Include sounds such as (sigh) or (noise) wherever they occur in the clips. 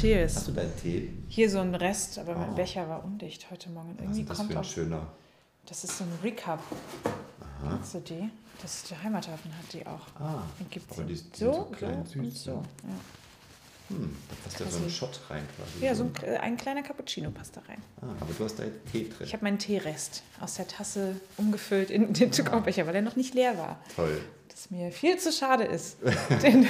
cheers. Hast du deinen Tee? Hier so ein Rest, aber mein Oh. Becher war undicht heute Morgen. Was Irgendwie ist das kommt für ein auch. schöner. Das ist so ein Recap. Kennst du die? Das ist der Heimathafen hat die auch. Ah, Den gibt's aber die so, sind so so, klein so süß, und so. ja. Ja, hm, da passt ja so ein Shot rein quasi. ja so ein, ein kleiner Cappuccino passt da rein. Ah, aber du hast da jetzt Tee drin. Ich habe meinen Teerest aus der Tasse umgefüllt in den To-Go-Becher, weil er noch nicht leer war. Toll. Das mir viel zu schade ist, (laughs) den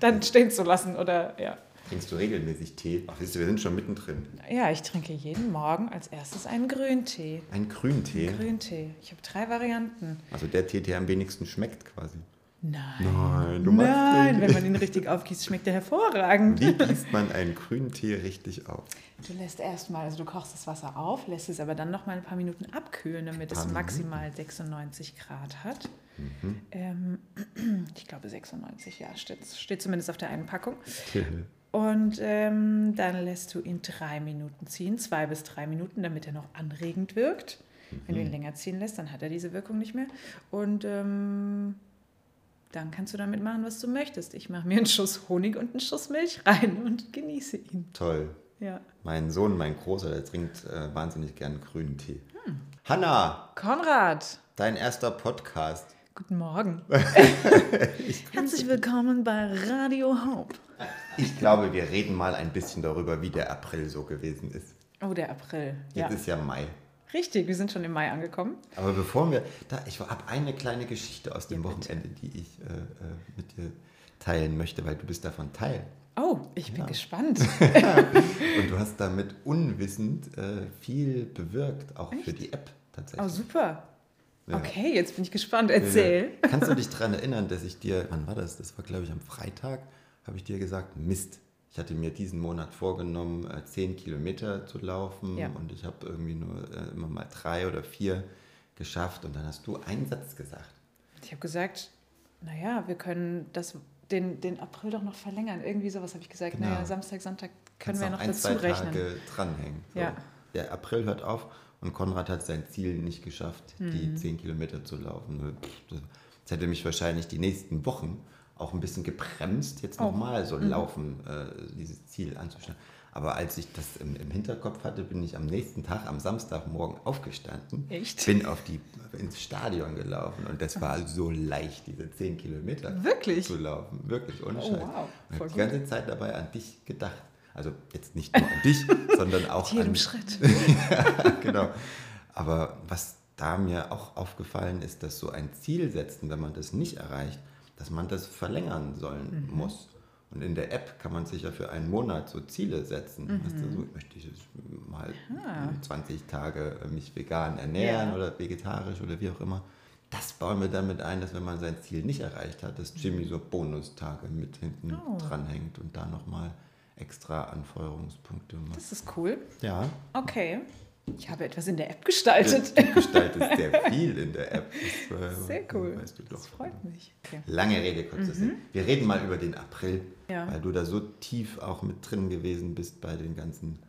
dann stehen zu lassen oder ja. Trinkst du regelmäßig Tee? Ach, siehst du, wir sind schon mittendrin. Ja, ich trinke jeden Morgen als erstes einen Grüntee. Ein Grüntee. Grüntee. Ich habe drei Varianten. Also der Tee, der am wenigsten schmeckt quasi. Nein. Nein, du magst Nein, den. wenn man ihn richtig aufgießt, schmeckt er hervorragend. Wie gießt man einen Grüntee richtig auf? Du lässt erstmal, also du kochst das Wasser auf, lässt es aber dann noch mal ein paar Minuten abkühlen, damit es maximal 96 Grad hat. Mhm. Ähm, (clears throat) ich glaube 96, ja, steht, steht zumindest auf der einen Packung. Und ähm, dann lässt du ihn drei Minuten ziehen, zwei bis drei Minuten, damit er noch anregend wirkt. Wenn du ihn länger ziehen lässt, dann hat er diese Wirkung nicht mehr. Und ähm, dann kannst du damit machen, was du möchtest. Ich mache mir einen Schuss Honig und einen Schuss Milch rein und genieße ihn. Toll. Ja. Mein Sohn, mein Großer, der trinkt äh, wahnsinnig gern grünen Tee. Hm. Hanna, Konrad, dein erster Podcast. Guten Morgen. (laughs) Herzlich willkommen bei Radio Hope. Ich glaube, wir reden mal ein bisschen darüber, wie der April so gewesen ist. Oh, der April. Jetzt Ja. ist ja Mai. Richtig, wir sind schon im Mai angekommen. Aber bevor wir, da, ich habe eine kleine Geschichte aus dem Ja, bitte. Wochenende, die ich äh, äh, mit dir teilen möchte, weil du bist davon Teil. Oh, ich bin gespannt. (laughs) Und du hast damit unwissend äh, viel bewirkt, auch für die App tatsächlich. Oh, super. Ja. Okay, jetzt bin ich gespannt. Erzähl. Äh, Kannst du dich daran erinnern, dass ich dir, wann war das? Das war, glaube ich, am Freitag, habe ich dir gesagt, Mist. Ich hatte mir diesen Monat vorgenommen, äh, 10 Kilometer zu laufen Ja. und ich habe irgendwie nur äh, immer mal drei oder vier geschafft und dann hast du einen Satz gesagt. Ich habe gesagt, naja, wir können das, den, den April doch noch verlängern. Irgendwie sowas habe ich gesagt. Genau. Naja, Samstag, Sonntag können Kannst wir noch noch ein, dazu zwei rechnen. Tage dranhängen. So. Ja. Der April hört auf und Konrad hat sein Ziel nicht geschafft, Mhm. die 10 Kilometer zu laufen. Das hätte mich wahrscheinlich die nächsten Wochen auch ein bisschen gebremst, jetzt Oh. nochmal so laufen, äh, dieses Ziel anzustellen. Aber als ich das im, im Hinterkopf hatte, bin ich am nächsten Tag, am Samstagmorgen aufgestanden, Echt? bin auf die, ins Stadion gelaufen und das war so leicht, diese 10 Kilometer Wirklich? zu laufen. Wirklich, ohne Oh, Scheiß. wow. Ich habe die ganze Zeit dabei an dich gedacht. Also jetzt nicht nur an dich, (laughs) sondern auch jedem an Schritt. (laughs) genau. Aber was da mir auch aufgefallen ist, dass so ein Ziel setzen, wenn man das nicht erreicht, dass man das verlängern sollen Mhm. muss. Und in der App kann man sich ja für einen Monat so Ziele setzen. Mhm. Weißt du, so möchte ich jetzt mal 20 Tage mich vegan ernähren Ja. oder vegetarisch oder wie auch immer. Das bauen wir damit ein, dass wenn man sein Ziel nicht erreicht hat, dass Jimmy so Bonustage mit hinten Oh. dranhängt und da nochmal extra Anfeuerungspunkte macht. Das ist cool. Ja, Okay. Ich habe etwas in der App gestaltet. Du gestaltest sehr viel in der App. Das, äh, Sehr cool. Weißt du. Das freut mich. Okay. Lange Rede, kurzer Sinn. Wir reden mal über den April, Ja. weil du da so tief auch mit drin gewesen bist bei den ganzen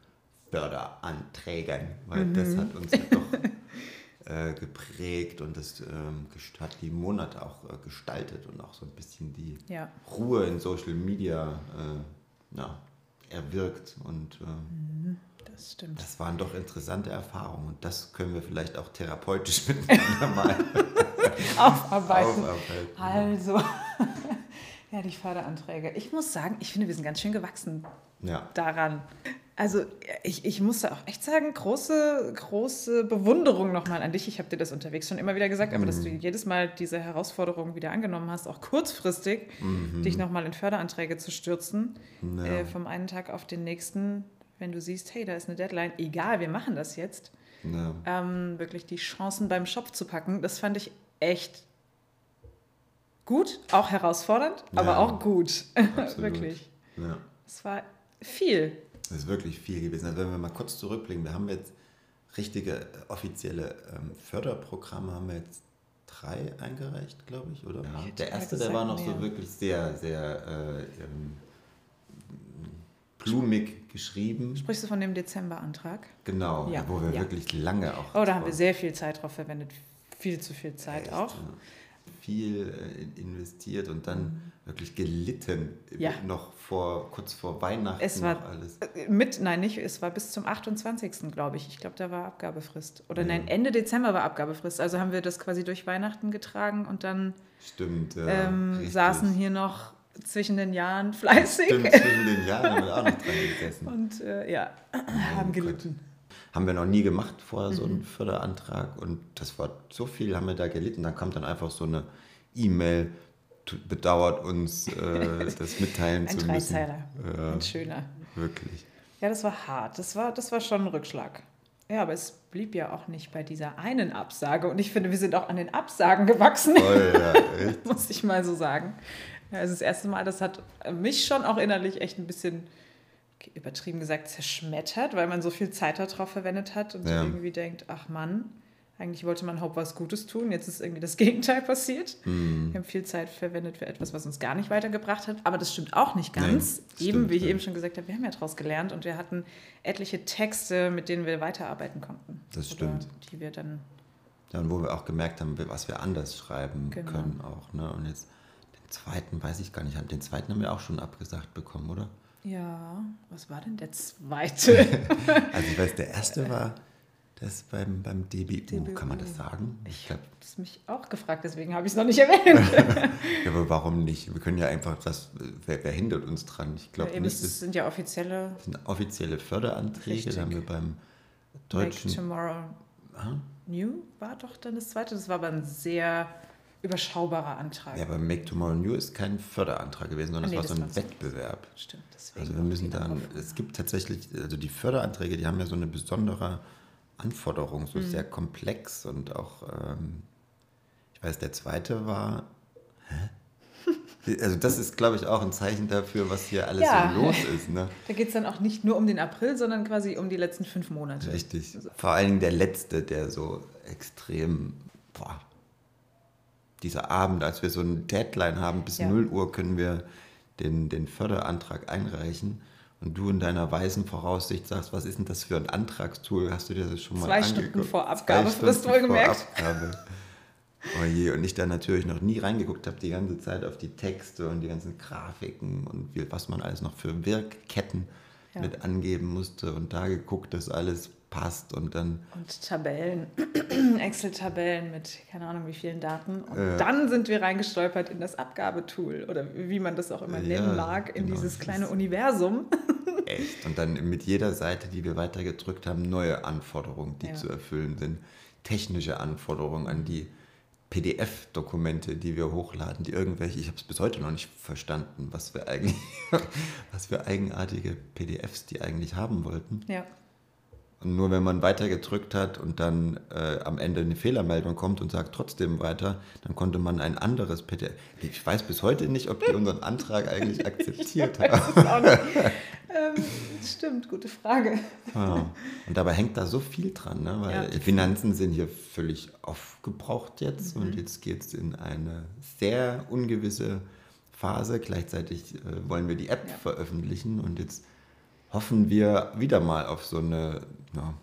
Förderanträgen, weil das hat uns ja doch (laughs) äh, geprägt und das ähm, hat die Monate auch äh, gestaltet und auch so ein bisschen die Ja. Ruhe in Social Media äh, ja, erwirkt und ähm, Das stimmt. das waren doch interessante Erfahrungen und das können wir vielleicht auch therapeutisch (laughs) miteinander mal (laughs) Aufarbeiten. aufarbeiten. Also, (laughs) ja, die Förderanträge. Ich muss sagen, ich finde, wir sind ganz schön gewachsen Ja, daran. Also, ich, ich muss da auch echt sagen, große, große Bewunderung nochmal an dich. Ich habe dir das unterwegs schon immer wieder gesagt, aber dass du jedes Mal diese Herausforderung wieder angenommen hast, auch kurzfristig, dich nochmal in Förderanträge zu stürzen, Ja. äh, vom einen Tag auf den nächsten, wenn du siehst, hey, da ist eine Deadline, egal, wir machen das jetzt, ja. ähm, wirklich die Chancen beim Schopf zu packen, das fand ich echt gut, auch herausfordernd, aber Ja, auch gut. (laughs) wirklich. Es war viel. Das ist wirklich viel gewesen. Also wenn wir mal kurz zurückblicken, wir haben jetzt richtige äh, offizielle ähm, Förderprogramme, haben wir jetzt drei eingereicht, glaube ich, oder? Ja. Der erste, der war noch mehr. so wirklich sehr, sehr äh, ähm, blumig geschrieben. Sprichst du von dem Dezemberantrag? Genau, Ja, wo wir ja. wirklich lange auch. Oh, da haben wir sehr viel Zeit drauf verwendet. Viel zu viel Zeit Echt, auch. Viel äh, investiert und dann wirklich gelitten. Ja. Noch vor, kurz vor Weihnachten es war alles. Äh, mit, nein, nicht, es war bis zum 28. glaube ich. Ich glaube, da war Abgabefrist. Oder ja. nein, Ende Dezember war Abgabefrist. Also haben wir das quasi durch Weihnachten getragen und dann Stimmt, ja, ähm, saßen hier noch zwischen den Jahren fleißig. Stimmt, zwischen den Jahren haben wir auch noch dran gesessen. (laughs) Und äh, ja, oh haben gelitten. Gott haben wir noch nie gemacht vorher, so einen mhm. Förderantrag. Und das war so viel, haben wir da gelitten. Da kam dann einfach so eine E-Mail, bedauert uns, äh, (laughs) das mitteilen ein zu müssen. Ein Dreizeiler, ein schöner. Wirklich. Ja, das war hart. Das war, das war schon ein Rückschlag. Ja, aber es blieb ja auch nicht bei dieser einen Absage. Und ich finde, wir sind auch an den Absagen gewachsen. Oh, ja, (laughs) Muss ich mal so sagen. Ja, also das erste Mal, das hat mich schon auch innerlich echt ein bisschen übertrieben gesagt zerschmettert, weil man so viel Zeit darauf verwendet hat und ja. irgendwie denkt, ach Mann, eigentlich wollte man Haupt was Gutes tun, jetzt ist irgendwie das (laughs) Gegenteil passiert. Mhm. Wir haben viel Zeit verwendet für etwas, was uns gar nicht weitergebracht hat, aber das stimmt auch nicht ganz. Nee, eben, stimmt, wie ich ja. eben schon gesagt habe, wir haben ja daraus gelernt und wir hatten etliche Texte, mit denen wir weiterarbeiten konnten. Das stimmt. Die wir dann ja, und wo wir auch gemerkt haben, was wir anders schreiben genau. können auch. Ne? Und jetzt den zweiten weiß ich gar nicht. Den zweiten haben wir auch schon abgesagt bekommen, oder? Ja, was war denn der zweite? (laughs) also ich weiß, der erste war das beim, beim DBU, DBU. kann man das sagen? Ich habe es mich auch gefragt, deswegen habe ich es noch nicht erwähnt. (laughs) ja, aber warum nicht? Wir können ja einfach, das, wer, wer hindert uns dran? Ich glaube ja, nicht. Das sind ja offizielle. Das sind offizielle Förderanträge, Richtig. da haben wir beim deutschen. Make Tomorrow ah? New war doch dann das zweite. Das war aber ein sehr überschaubarer Antrag. Ja, aber Make Tomorrow New ist kein Förderantrag gewesen, sondern nee, das war so ein Wettbewerb. Stimmt, deswegen. Also wir müssen dann, es gibt tatsächlich, also die Förderanträge, die haben ja so eine besondere Anforderung, so mhm. sehr komplex und auch, ähm, ich weiß, der zweite war, hä? (laughs) Also das ist, glaube ich, auch ein Zeichen dafür, was hier alles ja. so los ist. Ne? (laughs) Da geht es dann auch nicht nur um den April, sondern quasi um die letzten fünf Monate. Richtig. Also. Vor allen Dingen der letzte, der so extrem, boah, dieser Abend, als wir so ein Deadline haben, bis ja. 0 Uhr können wir den, den Förderantrag einreichen und du in deiner weisen Voraussicht sagst, was ist denn das für ein Antragstool? Hast du dir das schon mal Zwei angeguckt? Stunden vor Abgabe, wirst du wohl gemerkt. Oh je, und ich da natürlich noch nie reingeguckt habe, die ganze Zeit auf die Texte und die ganzen Grafiken und wie, was man alles noch für Wirkketten ja. mit angeben musste und da geguckt, dass alles passt und dann. Und Tabellen, (clears throat) Excel-Tabellen mit keine Ahnung wie vielen Daten. Und äh, dann sind wir reingestolpert in das Abgabetool oder wie man das auch immer ja, nennen mag, in genau, dieses kleine Universum. (laughs) Echt. Und dann mit jeder Seite, die wir weitergedrückt haben, neue Anforderungen, die ja. zu erfüllen sind. Technische Anforderungen an die PDF-Dokumente, die wir hochladen, die irgendwelche, ich habe es bis heute noch nicht verstanden, was wir eigentlich, (laughs) was für eigenartige PDFs die eigentlich haben wollten. Ja. Und nur wenn man weiter gedrückt hat und dann äh, am Ende eine Fehlermeldung kommt und sagt trotzdem weiter, dann konnte man ein anderes PDF. Ich weiß bis heute nicht, ob die unseren Antrag eigentlich (laughs) akzeptiert haben. (laughs) ähm, stimmt, gute Frage. Ja. Und dabei hängt da so viel dran, ne? weil ja. Finanzen sind hier völlig aufgebraucht jetzt mhm. und jetzt geht es in eine sehr ungewisse Phase. Gleichzeitig äh, wollen wir die App ja. veröffentlichen und jetzt hoffen wir wieder mal auf so eine, ja,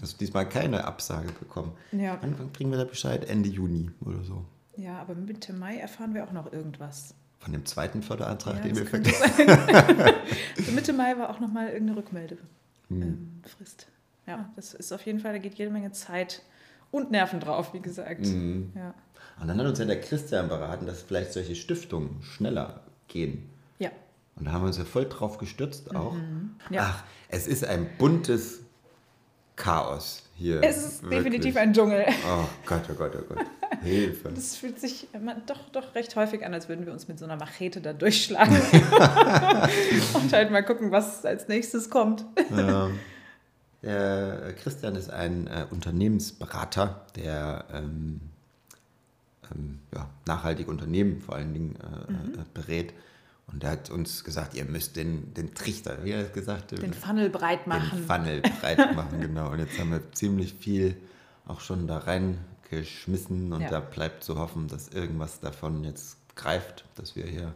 dass wir diesmal keine Absage bekommen. Ja. Wann kriegen wir da Bescheid? Ende Juni oder so. Ja, aber Mitte Mai erfahren wir auch noch irgendwas. Von dem zweiten Förderantrag, ja, den wir vergessen (laughs) (laughs) also Mitte Mai war auch noch mal irgendeine Rückmeldefrist. Hm. Ähm, ja, das ist auf jeden Fall, da geht jede Menge Zeit und Nerven drauf, wie gesagt. Mhm. Ja. Und dann hat uns ja der Christian beraten, dass vielleicht solche Stiftungen schneller gehen. Ja. Und da haben wir uns ja voll drauf gestürzt auch. Mhm. Ja. Ach, es ist ein buntes Chaos hier. Es ist wirklich. definitiv ein Dschungel. Oh Gott, oh Gott, oh Gott. (laughs) Hilfe. Das fühlt sich doch, doch recht häufig an, als würden wir uns mit so einer Machete da durchschlagen. (laughs) Und halt mal gucken, was als nächstes kommt. Ja. Der Christian ist ein äh, Unternehmensberater, der ähm, ähm, ja, nachhaltige Unternehmen vor allen Dingen äh, mhm. äh, berät. Und er hat uns gesagt, ihr müsst den, den Trichter, wie er es gesagt Den Funnel breit machen. Den Funnel breit (laughs) machen, genau. Und jetzt haben wir ziemlich viel auch schon da reingeschmissen und ja. da bleibt zu hoffen, dass irgendwas davon jetzt greift, dass wir hier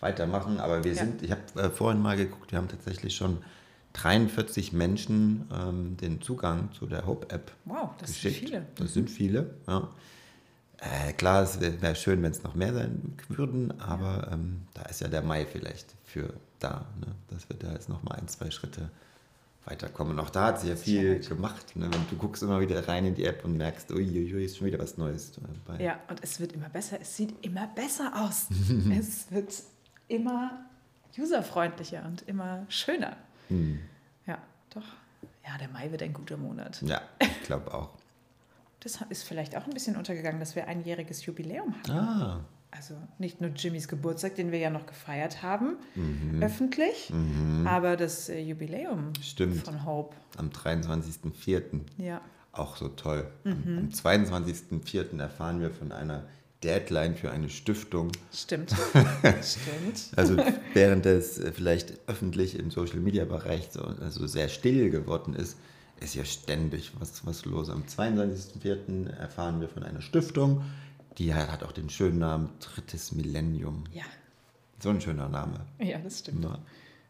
weitermachen. Aber wir ja. sind, ich habe äh, vorhin mal geguckt, wir haben tatsächlich schon 43 Menschen ähm, den Zugang zu der Hope-App Wow, das geschickt. sind viele. Das sind viele, ja. Äh, klar, es wäre wär schön, wenn es noch mehr sein würden, aber ähm, da ist ja der Mai vielleicht für da, ne? dass wir da jetzt noch mal ein, zwei Schritte weiterkommen. Und auch da hat sie ja viel gemacht. Ne? Wenn du guckst immer wieder rein in die App und merkst, uiuiui, ist schon wieder was Neues dabei. Ja, und es wird immer besser. Es sieht immer besser aus. (laughs) es wird immer userfreundlicher und immer schöner. Hm. Ja, doch. Ja, der Mai wird ein guter Monat. Ja, ich glaube auch. Das ist vielleicht auch ein bisschen untergegangen, dass wir ein jähriges Jubiläum haben. Ah. Also nicht nur Jimmys Geburtstag, den wir ja noch gefeiert haben, mhm. öffentlich, mhm. aber das äh, Jubiläum Stimmt. von Hope. Am 23.04. Ja. Auch so toll. Mhm. Am 22.04. erfahren wir von einer Deadline für eine Stiftung. Stimmt. (laughs) Stimmt. Also während es äh, vielleicht öffentlich im Social Media Bereich so also sehr still geworden ist, ist ja ständig was, was los. Am 22.04. erfahren wir von einer Stiftung, die hat auch den schönen Namen Drittes Millennium. Ja. So ein schöner Name. Ja, das stimmt. Ja.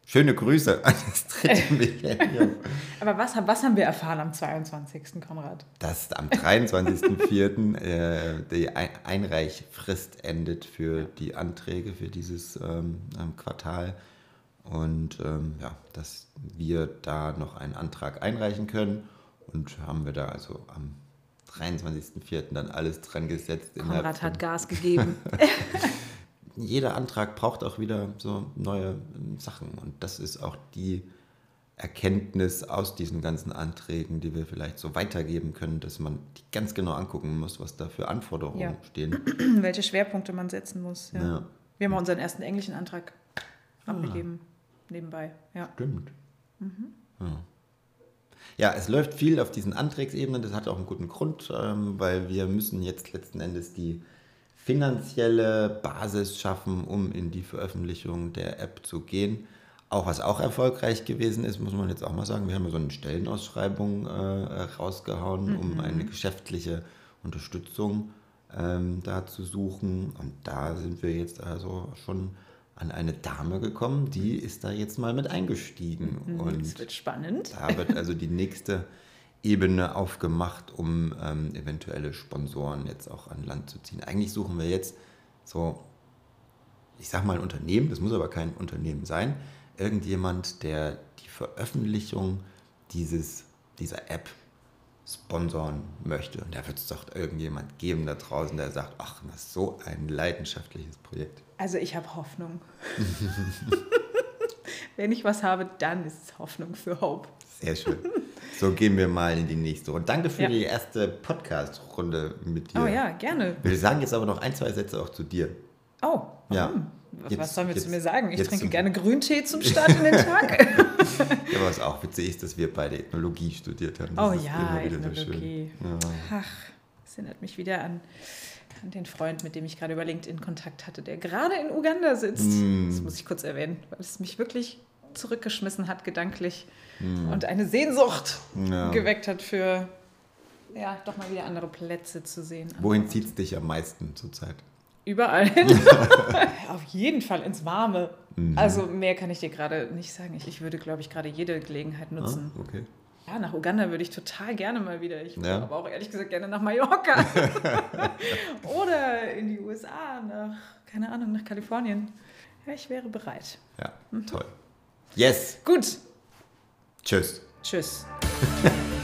Schöne Grüße an das dritte (laughs) Millennium. Aber was, was haben wir erfahren am 22. Konrad? Dass am 23.04. (laughs) äh, die Einreichfrist endet für die Anträge für dieses ähm, Quartal. Und ähm, ja, dass wir da noch einen Antrag einreichen können. Und haben wir da also am 23.04. dann alles dran gesetzt. Konrad hat Gas gegeben. (laughs) Jeder Antrag braucht auch wieder so neue ähm, Sachen. Und das ist auch die Erkenntnis aus diesen ganzen Anträgen, die wir vielleicht so weitergeben können, dass man die ganz genau angucken muss, was da für Anforderungen ja. stehen. (clears throat) Welche Schwerpunkte man setzen muss. Ja. Ja. Wir haben unseren ersten englischen Antrag abgegeben, nebenbei. Ja. Stimmt. Mhm. Ja. Ja, es läuft viel auf diesen Antragsebenen. Das hat auch einen guten Grund, ähm, weil wir müssen jetzt letzten Endes die finanzielle Basis schaffen, um in die Veröffentlichung der App zu gehen. Auch was auch erfolgreich gewesen ist, muss man jetzt auch mal sagen. Wir haben so eine Stellenausschreibung äh, rausgehauen, mhm. um eine geschäftliche Unterstützung ähm, da zu suchen. Und da sind wir jetzt also schon an eine Dame gekommen, die ist da jetzt mal mit eingestiegen. Mhm, und das wird spannend. Da wird also die nächste Ebene aufgemacht, um ähm, eventuelle Sponsoren jetzt auch an Land zu ziehen. Eigentlich suchen wir jetzt so, ich sag mal ein Unternehmen, das muss aber kein Unternehmen sein, irgendjemand, der die Veröffentlichung dieses, dieser App sponsoren möchte. Und da wird es doch irgendjemand geben da draußen, der sagt, ach, das ist so ein leidenschaftliches Projekt. Also ich habe Hoffnung. (laughs) Wenn ich was habe, dann ist es Hoffnung für Hope. Sehr schön. So gehen wir mal in die nächste Runde. Danke für ja. die erste Podcast-Runde mit dir. Oh ja, gerne. Wir sagen jetzt aber noch ein, zwei Sätze auch zu dir. Oh, warum? Ja. Jetzt, was sollen wir jetzt, zu mir sagen? Ich trinke gerne Grüntee zum Start in den Tag. (laughs) ja, was auch witzig ist, dass wir beide Ethnologie studiert haben. Das oh ja, Ethnologie. So ja. Ach, das erinnert mich wieder an, an, den Freund, mit dem ich gerade über LinkedIn Kontakt hatte, der gerade in Uganda sitzt. Mm. Das muss ich kurz erwähnen, weil es mich wirklich zurückgeschmissen hat, gedanklich. Mm. Und eine Sehnsucht ja. geweckt hat für ja, doch mal wieder andere Plätze zu sehen. Wohin zieht es dich am meisten zurzeit? Überall. (laughs) Auf jeden Fall ins Warme. Mhm. Also mehr kann ich dir gerade nicht sagen. Ich, ich würde, glaube ich, gerade jede Gelegenheit nutzen. Ah, okay. Ja, nach Uganda würde ich total gerne mal wieder. Ich würde ja. aber auch ehrlich gesagt gerne nach Mallorca. (laughs) Oder in die USA, nach, keine Ahnung, nach Kalifornien. Ja, ich wäre bereit. Ja, mhm. toll. Yes. Gut. Tschüss. Tschüss. (laughs)